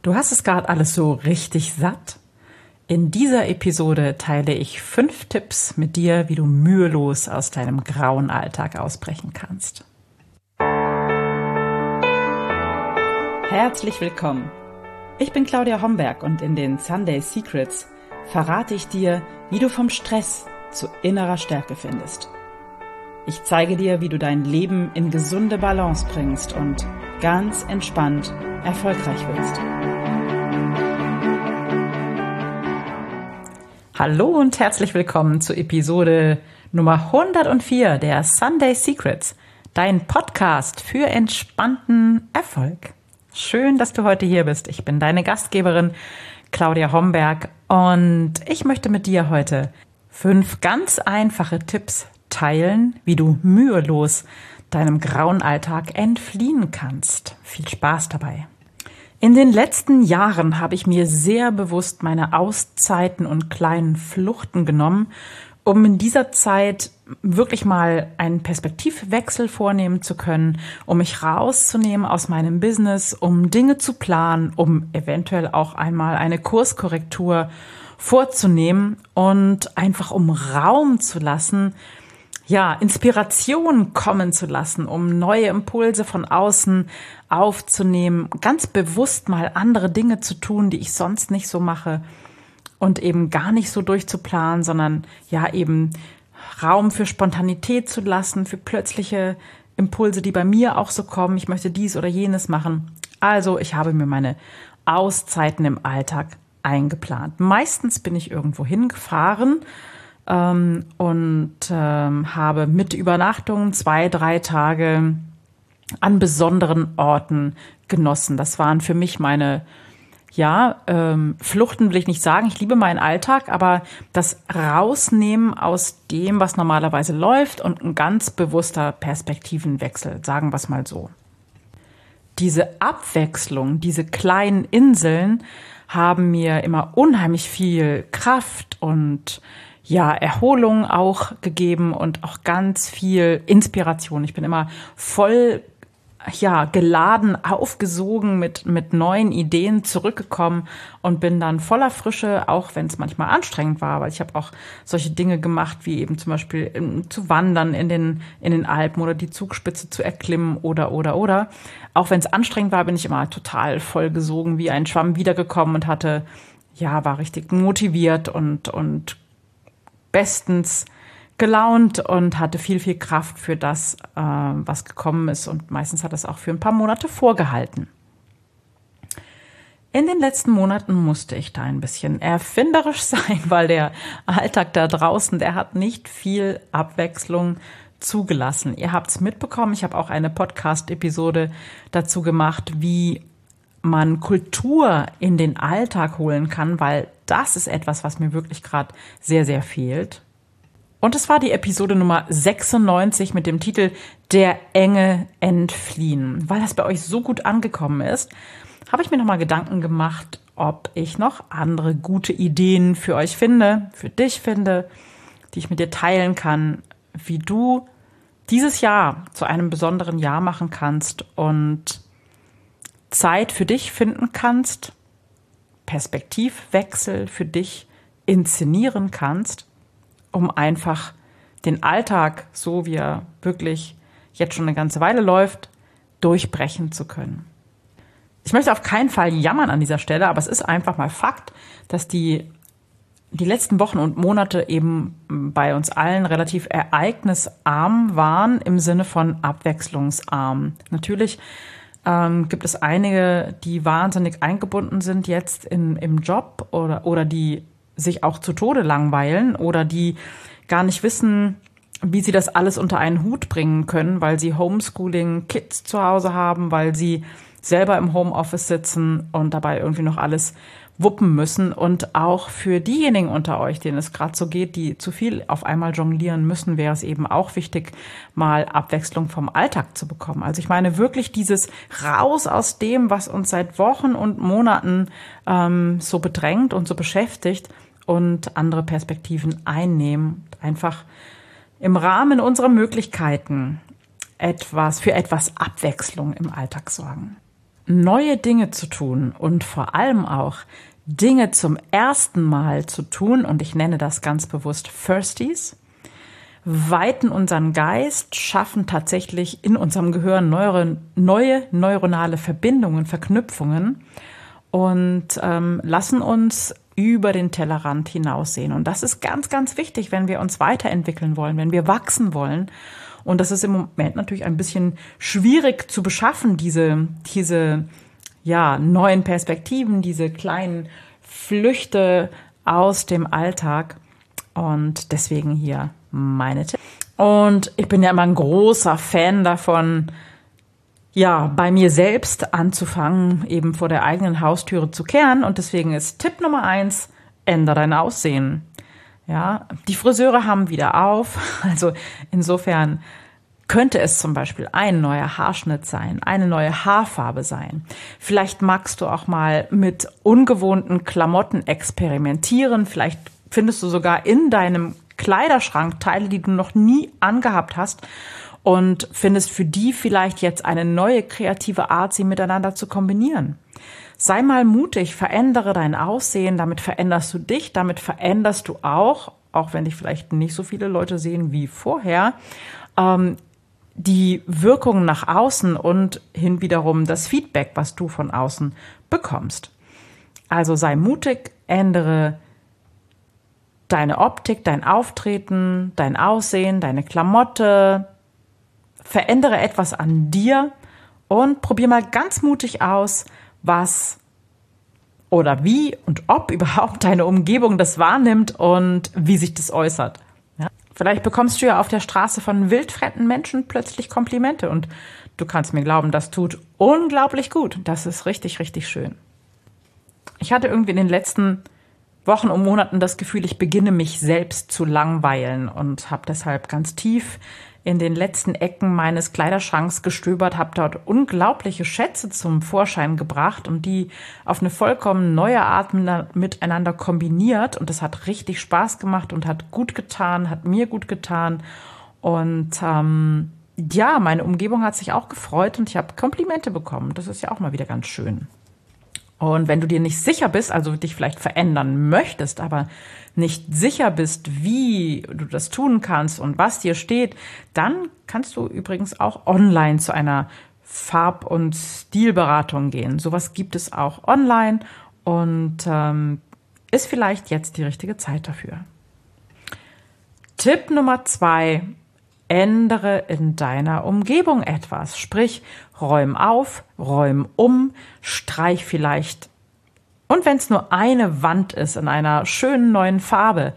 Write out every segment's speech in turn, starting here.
Du hast es gerade alles so richtig satt? In dieser Episode teile ich fünf Tipps mit dir, wie du mühelos aus deinem grauen Alltag ausbrechen kannst. Herzlich willkommen. Ich bin Claudia Homberg und in den Sunday Secrets verrate ich dir, wie du vom Stress zu innerer Stärke findest. Ich zeige dir, wie du dein Leben in gesunde Balance bringst und ganz entspannt erfolgreich wirst. Hallo und herzlich willkommen zu Episode Nummer 104 der Sunday Secrets, dein Podcast für entspannten Erfolg. Schön, dass du heute hier bist. Ich bin deine Gastgeberin Claudia Homberg und ich möchte mit dir heute fünf ganz einfache Tipps teilen, wie du mühelos deinem grauen Alltag entfliehen kannst. Viel Spaß dabei. In den letzten Jahren habe ich mir sehr bewusst meine Auszeiten und kleinen Fluchten genommen, um in dieser Zeit wirklich mal einen Perspektivwechsel vornehmen zu können, um mich rauszunehmen aus meinem Business, um Dinge zu planen, um eventuell auch einmal eine Kurskorrektur vorzunehmen und einfach um Raum zu lassen, ja, Inspiration kommen zu lassen, um neue Impulse von außen aufzunehmen, ganz bewusst mal andere Dinge zu tun, die ich sonst nicht so mache und eben gar nicht so durchzuplanen, sondern ja eben Raum für Spontanität zu lassen, für plötzliche Impulse, die bei mir auch so kommen. Ich möchte dies oder jenes machen. Also ich habe mir meine Auszeiten im Alltag eingeplant. Meistens bin ich irgendwo hingefahren ähm, und ähm, habe mit Übernachtung zwei, drei Tage an besonderen Orten genossen. Das waren für mich meine ja, ähm, Fluchten will ich nicht sagen. Ich liebe meinen Alltag, aber das Rausnehmen aus dem, was normalerweise läuft und ein ganz bewusster Perspektivenwechsel, sagen wir es mal so. Diese Abwechslung, diese kleinen Inseln haben mir immer unheimlich viel Kraft und ja, Erholung auch gegeben und auch ganz viel Inspiration. Ich bin immer voll ja, geladen, aufgesogen mit, mit neuen Ideen zurückgekommen und bin dann voller Frische, auch wenn es manchmal anstrengend war, weil ich habe auch solche Dinge gemacht, wie eben zum Beispiel ähm, zu wandern in den, in den Alpen oder die Zugspitze zu erklimmen oder, oder, oder. Auch wenn es anstrengend war, bin ich immer total vollgesogen wie ein Schwamm wiedergekommen und hatte, ja, war richtig motiviert und, und bestens gelaunt und hatte viel, viel Kraft für das, äh, was gekommen ist. Und meistens hat es auch für ein paar Monate vorgehalten. In den letzten Monaten musste ich da ein bisschen erfinderisch sein, weil der Alltag da draußen, der hat nicht viel Abwechslung zugelassen. Ihr habt es mitbekommen, ich habe auch eine Podcast-Episode dazu gemacht, wie man Kultur in den Alltag holen kann, weil das ist etwas, was mir wirklich gerade sehr, sehr fehlt. Und es war die Episode Nummer 96 mit dem Titel Der Enge entfliehen. Weil das bei euch so gut angekommen ist, habe ich mir nochmal Gedanken gemacht, ob ich noch andere gute Ideen für euch finde, für dich finde, die ich mit dir teilen kann, wie du dieses Jahr zu einem besonderen Jahr machen kannst und Zeit für dich finden kannst, Perspektivwechsel für dich inszenieren kannst um einfach den Alltag, so wie er wirklich jetzt schon eine ganze Weile läuft, durchbrechen zu können. Ich möchte auf keinen Fall jammern an dieser Stelle, aber es ist einfach mal Fakt, dass die, die letzten Wochen und Monate eben bei uns allen relativ ereignisarm waren im Sinne von abwechslungsarm. Natürlich ähm, gibt es einige, die wahnsinnig eingebunden sind jetzt in, im Job oder, oder die sich auch zu Tode langweilen oder die gar nicht wissen, wie sie das alles unter einen Hut bringen können, weil sie Homeschooling Kids zu Hause haben, weil sie selber im Homeoffice sitzen und dabei irgendwie noch alles wuppen müssen. Und auch für diejenigen unter euch, denen es gerade so geht, die zu viel auf einmal jonglieren müssen, wäre es eben auch wichtig, mal Abwechslung vom Alltag zu bekommen. Also ich meine wirklich dieses Raus aus dem, was uns seit Wochen und Monaten ähm, so bedrängt und so beschäftigt und andere Perspektiven einnehmen, einfach im Rahmen unserer Möglichkeiten etwas für etwas Abwechslung im Alltag sorgen. Neue Dinge zu tun und vor allem auch Dinge zum ersten Mal zu tun, und ich nenne das ganz bewusst Firsties, weiten unseren Geist, schaffen tatsächlich in unserem Gehirn neue, neue neuronale Verbindungen, Verknüpfungen und ähm, lassen uns über den Tellerrand hinaussehen. Und das ist ganz, ganz wichtig, wenn wir uns weiterentwickeln wollen, wenn wir wachsen wollen. Und das ist im Moment natürlich ein bisschen schwierig zu beschaffen, diese, diese ja, neuen Perspektiven, diese kleinen Flüchte aus dem Alltag. Und deswegen hier meine Tipps. Und ich bin ja immer ein großer Fan davon, ja, bei mir selbst anzufangen, eben vor der eigenen Haustüre zu kehren. Und deswegen ist Tipp Nummer eins, ändere dein Aussehen. Ja, die Friseure haben wieder auf. Also insofern könnte es zum Beispiel ein neuer Haarschnitt sein, eine neue Haarfarbe sein. Vielleicht magst du auch mal mit ungewohnten Klamotten experimentieren. Vielleicht findest du sogar in deinem Kleiderschrank Teile, die du noch nie angehabt hast und findest für die vielleicht jetzt eine neue kreative Art, sie miteinander zu kombinieren. Sei mal mutig, verändere dein Aussehen, damit veränderst du dich, damit veränderst du auch, auch wenn dich vielleicht nicht so viele Leute sehen wie vorher, ähm, die Wirkung nach außen und hin wiederum das Feedback, was du von außen bekommst. Also sei mutig, ändere deine Optik, dein Auftreten, dein Aussehen, deine Klamotte, verändere etwas an dir und probier mal ganz mutig aus, was oder wie und ob überhaupt deine Umgebung das wahrnimmt und wie sich das äußert. Vielleicht bekommst du ja auf der Straße von wildfremden Menschen plötzlich Komplimente und du kannst mir glauben, das tut unglaublich gut. Das ist richtig, richtig schön. Ich hatte irgendwie in den letzten Wochen und Monaten das Gefühl, ich beginne mich selbst zu langweilen und habe deshalb ganz tief in den letzten Ecken meines Kleiderschranks gestöbert, habe dort unglaubliche Schätze zum Vorschein gebracht und die auf eine vollkommen neue Art miteinander kombiniert. Und das hat richtig Spaß gemacht und hat gut getan, hat mir gut getan. Und ähm, ja, meine Umgebung hat sich auch gefreut und ich habe Komplimente bekommen. Das ist ja auch mal wieder ganz schön. Und wenn du dir nicht sicher bist, also dich vielleicht verändern möchtest, aber nicht sicher bist, wie du das tun kannst und was dir steht, dann kannst du übrigens auch online zu einer Farb- und Stilberatung gehen. Sowas gibt es auch online und ähm, ist vielleicht jetzt die richtige Zeit dafür. Tipp Nummer zwei ändere in deiner Umgebung etwas. Sprich, räum auf, räum um, streich vielleicht. Und wenn es nur eine Wand ist in einer schönen neuen Farbe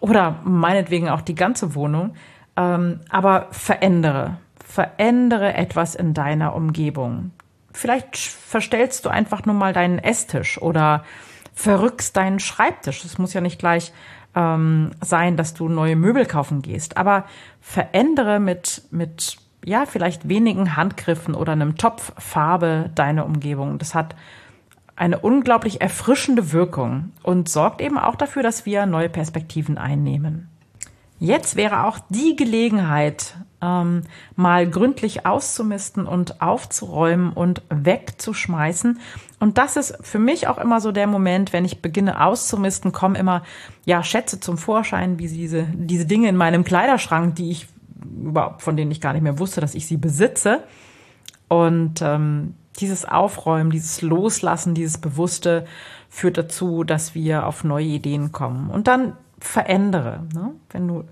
oder meinetwegen auch die ganze Wohnung, ähm, aber verändere, verändere etwas in deiner Umgebung. Vielleicht verstellst du einfach nur mal deinen Esstisch oder verrückst deinen Schreibtisch. Es muss ja nicht gleich ähm, sein, dass du neue Möbel kaufen gehst. Aber verändere mit, mit, ja, vielleicht wenigen Handgriffen oder einem Topf Farbe deine Umgebung. Das hat eine unglaublich erfrischende Wirkung und sorgt eben auch dafür, dass wir neue Perspektiven einnehmen. Jetzt wäre auch die Gelegenheit, ähm, mal gründlich auszumisten und aufzuräumen und wegzuschmeißen. Und das ist für mich auch immer so der Moment, wenn ich beginne auszumisten, kommen immer ja Schätze zum Vorschein, wie diese diese Dinge in meinem Kleiderschrank, die ich überhaupt von denen ich gar nicht mehr wusste, dass ich sie besitze. Und ähm, dieses Aufräumen, dieses Loslassen, dieses Bewusste führt dazu, dass wir auf neue Ideen kommen. Und dann verändere. Ne? Wenn du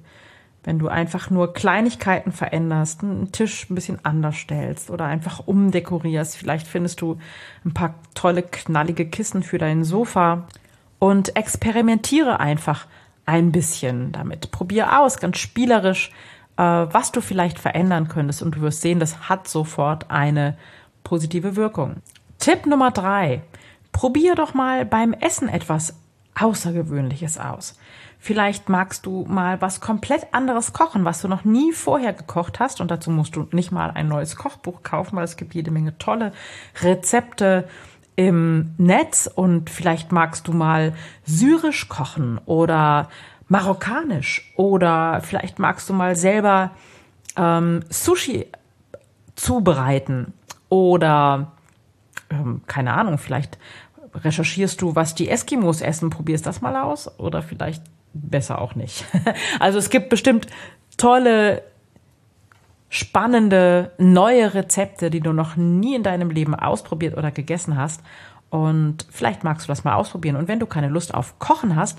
wenn du einfach nur Kleinigkeiten veränderst, einen Tisch ein bisschen anders stellst oder einfach umdekorierst. Vielleicht findest du ein paar tolle, knallige Kissen für dein Sofa und experimentiere einfach ein bisschen damit. Probier aus, ganz spielerisch, äh, was du vielleicht verändern könntest und du wirst sehen, das hat sofort eine positive Wirkung. Tipp Nummer drei. Probier doch mal beim Essen etwas Außergewöhnliches aus. Vielleicht magst du mal was komplett anderes kochen, was du noch nie vorher gekocht hast. Und dazu musst du nicht mal ein neues Kochbuch kaufen, weil es gibt jede Menge tolle Rezepte im Netz. Und vielleicht magst du mal syrisch kochen oder marokkanisch. Oder vielleicht magst du mal selber ähm, Sushi zubereiten oder ähm, keine Ahnung, vielleicht recherchierst du, was die Eskimos essen, probierst das mal aus oder vielleicht besser auch nicht. Also es gibt bestimmt tolle, spannende, neue Rezepte, die du noch nie in deinem Leben ausprobiert oder gegessen hast. Und vielleicht magst du das mal ausprobieren. Und wenn du keine Lust auf Kochen hast,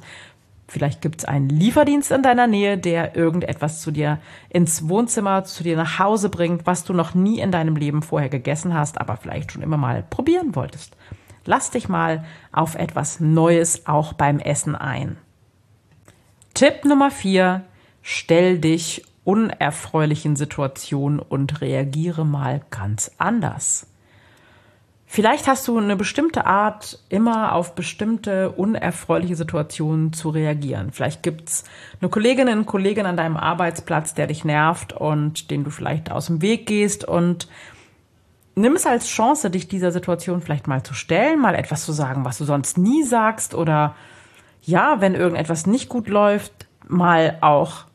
vielleicht gibt es einen Lieferdienst in deiner Nähe, der irgendetwas zu dir ins Wohnzimmer, zu dir nach Hause bringt, was du noch nie in deinem Leben vorher gegessen hast, aber vielleicht schon immer mal probieren wolltest. Lass dich mal auf etwas Neues auch beim Essen ein. Tipp Nummer vier: Stell dich unerfreulichen Situationen und reagiere mal ganz anders. Vielleicht hast du eine bestimmte Art, immer auf bestimmte unerfreuliche Situationen zu reagieren. Vielleicht gibt's eine Kollegin, einen Kollegen an deinem Arbeitsplatz, der dich nervt und den du vielleicht aus dem Weg gehst und nimm es als Chance, dich dieser Situation vielleicht mal zu stellen, mal etwas zu sagen, was du sonst nie sagst oder ja, wenn irgendetwas nicht gut läuft, mal auch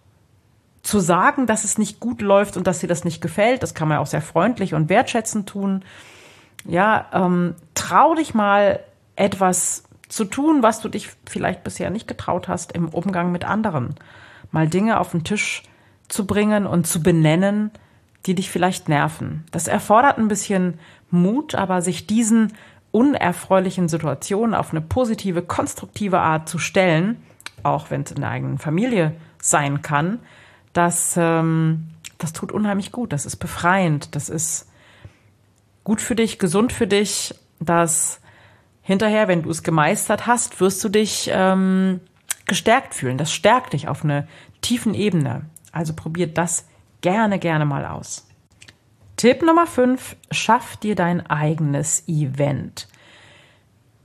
zu sagen, dass es nicht gut läuft und dass dir das nicht gefällt. Das kann man auch sehr freundlich und wertschätzend tun. Ja, ähm, trau dich mal etwas zu tun, was du dich vielleicht bisher nicht getraut hast im Umgang mit anderen. Mal Dinge auf den Tisch zu bringen und zu benennen, die dich vielleicht nerven. Das erfordert ein bisschen Mut, aber sich diesen unerfreulichen Situationen auf eine positive, konstruktive Art zu stellen, auch wenn es in der eigenen Familie sein kann, das, ähm, das tut unheimlich gut. Das ist befreiend. Das ist gut für dich, gesund für dich. Das hinterher, wenn du es gemeistert hast, wirst du dich ähm, gestärkt fühlen. Das stärkt dich auf eine tiefen Ebene. Also probiert das gerne, gerne mal aus. Tipp Nummer 5, schaff dir dein eigenes Event.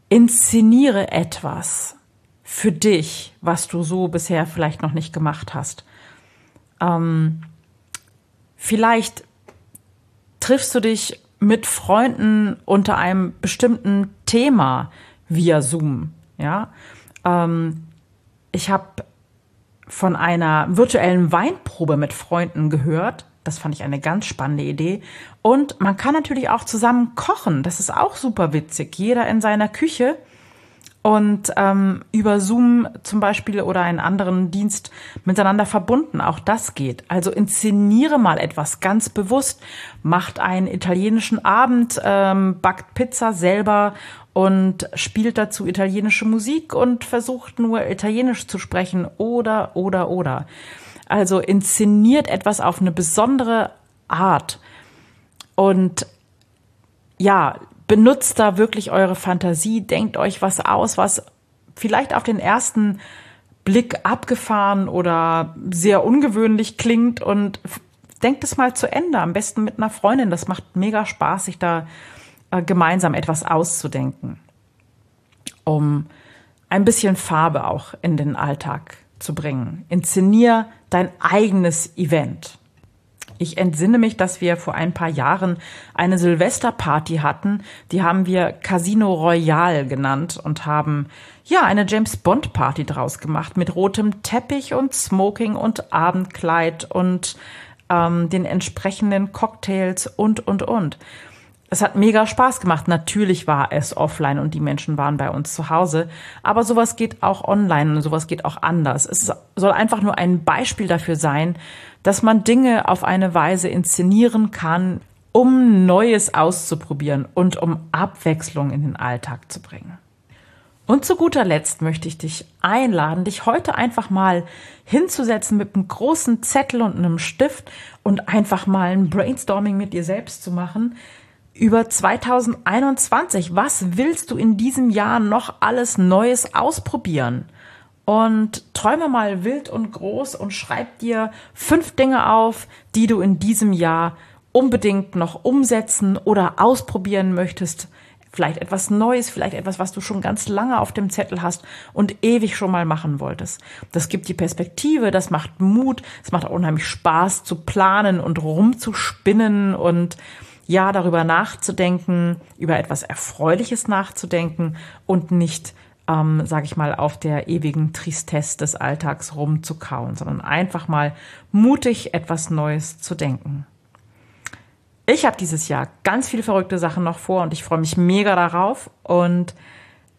Inszeniere etwas für dich, was du so bisher vielleicht noch nicht gemacht hast. Ähm, vielleicht triffst du dich mit Freunden unter einem bestimmten Thema via Zoom. Ja, ähm, ich habe von einer virtuellen Weinprobe mit Freunden gehört. Das fand ich eine ganz spannende Idee. Und man kann natürlich auch zusammen kochen. Das ist auch super witzig. Jeder in seiner Küche und ähm, über Zoom zum Beispiel oder einen anderen Dienst miteinander verbunden. Auch das geht. Also inszeniere mal etwas ganz bewusst, macht einen italienischen Abend, ähm, backt Pizza selber und spielt dazu italienische Musik und versucht nur italienisch zu sprechen oder oder oder. Also inszeniert etwas auf eine besondere Art und ja, benutzt da wirklich eure Fantasie, denkt euch was aus, was vielleicht auf den ersten Blick abgefahren oder sehr ungewöhnlich klingt und denkt es mal zu Ende. Am besten mit einer Freundin. Das macht mega Spaß, sich da äh, gemeinsam etwas auszudenken, um ein bisschen Farbe auch in den Alltag zu bringen. Inszenier dein eigenes Event. Ich entsinne mich, dass wir vor ein paar Jahren eine Silvesterparty hatten. Die haben wir Casino Royale genannt und haben ja eine James Bond Party draus gemacht mit rotem Teppich und Smoking und Abendkleid und ähm, den entsprechenden Cocktails und und und. Es hat mega Spaß gemacht. Natürlich war es offline und die Menschen waren bei uns zu Hause. Aber sowas geht auch online und sowas geht auch anders. Es soll einfach nur ein Beispiel dafür sein, dass man Dinge auf eine Weise inszenieren kann, um Neues auszuprobieren und um Abwechslung in den Alltag zu bringen. Und zu guter Letzt möchte ich dich einladen, dich heute einfach mal hinzusetzen mit einem großen Zettel und einem Stift und einfach mal ein Brainstorming mit dir selbst zu machen über 2021. Was willst du in diesem Jahr noch alles Neues ausprobieren? und träume mal wild und groß und schreib dir fünf Dinge auf, die du in diesem Jahr unbedingt noch umsetzen oder ausprobieren möchtest. Vielleicht etwas Neues, vielleicht etwas, was du schon ganz lange auf dem Zettel hast und ewig schon mal machen wolltest. Das gibt die Perspektive, das macht Mut, es macht auch unheimlich Spaß zu planen und rumzuspinnen und ja, darüber nachzudenken, über etwas Erfreuliches nachzudenken und nicht ähm, sage ich mal, auf der ewigen Tristesse des Alltags rumzukauen, sondern einfach mal mutig etwas Neues zu denken. Ich habe dieses Jahr ganz viele verrückte Sachen noch vor und ich freue mich mega darauf. Und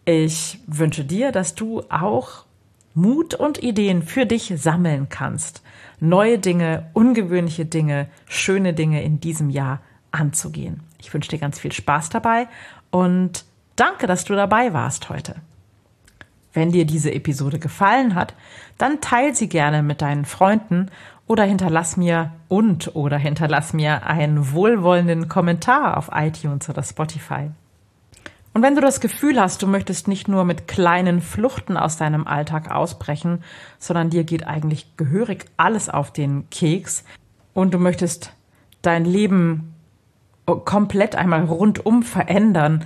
ich wünsche dir, dass du auch Mut und Ideen für dich sammeln kannst, neue Dinge, ungewöhnliche Dinge, schöne Dinge in diesem Jahr anzugehen. Ich wünsche dir ganz viel Spaß dabei und danke, dass du dabei warst heute. Wenn dir diese Episode gefallen hat, dann teil sie gerne mit deinen Freunden oder hinterlass mir und oder hinterlass mir einen wohlwollenden Kommentar auf iTunes oder Spotify. Und wenn du das Gefühl hast, du möchtest nicht nur mit kleinen Fluchten aus deinem Alltag ausbrechen, sondern dir geht eigentlich gehörig alles auf den Keks und du möchtest dein Leben komplett einmal rundum verändern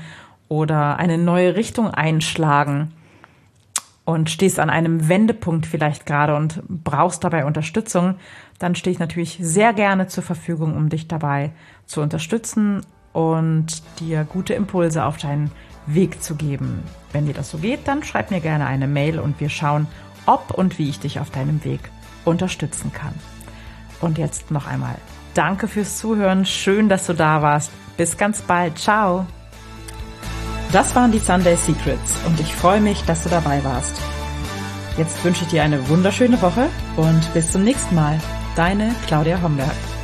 oder eine neue Richtung einschlagen und stehst an einem Wendepunkt vielleicht gerade und brauchst dabei Unterstützung, dann stehe ich natürlich sehr gerne zur Verfügung, um dich dabei zu unterstützen und dir gute Impulse auf deinen Weg zu geben. Wenn dir das so geht, dann schreib mir gerne eine Mail und wir schauen, ob und wie ich dich auf deinem Weg unterstützen kann. Und jetzt noch einmal danke fürs Zuhören. Schön, dass du da warst. Bis ganz bald. Ciao. Das waren die Sunday Secrets und ich freue mich, dass du dabei warst. Jetzt wünsche ich dir eine wunderschöne Woche und bis zum nächsten Mal. Deine Claudia Homberg.